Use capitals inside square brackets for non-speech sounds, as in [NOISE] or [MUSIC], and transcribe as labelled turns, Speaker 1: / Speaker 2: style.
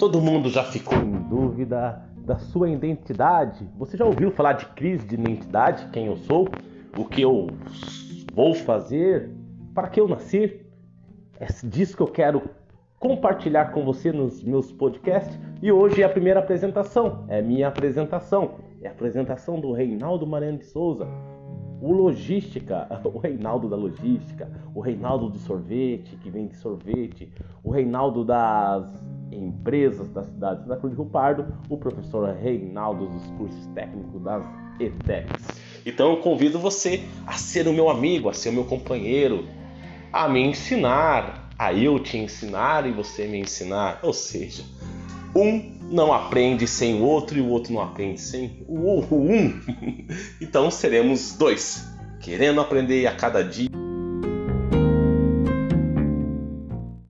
Speaker 1: Todo mundo já ficou em dúvida da sua identidade. Você já ouviu falar de crise de identidade? Quem eu sou? O que eu vou fazer? Para que eu nasci? É disso que eu quero compartilhar com você nos meus podcasts. E hoje é a primeira apresentação, é minha apresentação. É a apresentação do Reinaldo Mariano de Souza, o logística, [LAUGHS] o Reinaldo da logística, o Reinaldo do sorvete, que vende sorvete, o Reinaldo das empresas das cidades da Cruz do Rio Pardo, o professor Reinaldo dos cursos técnicos das ETECs. Então eu convido você a ser o meu amigo, a ser o meu companheiro, a me ensinar, a eu te ensinar e você me ensinar. Ou seja, um não aprende sem o outro e o outro não aprende sem o um. [LAUGHS] Então seremos dois, querendo aprender a cada dia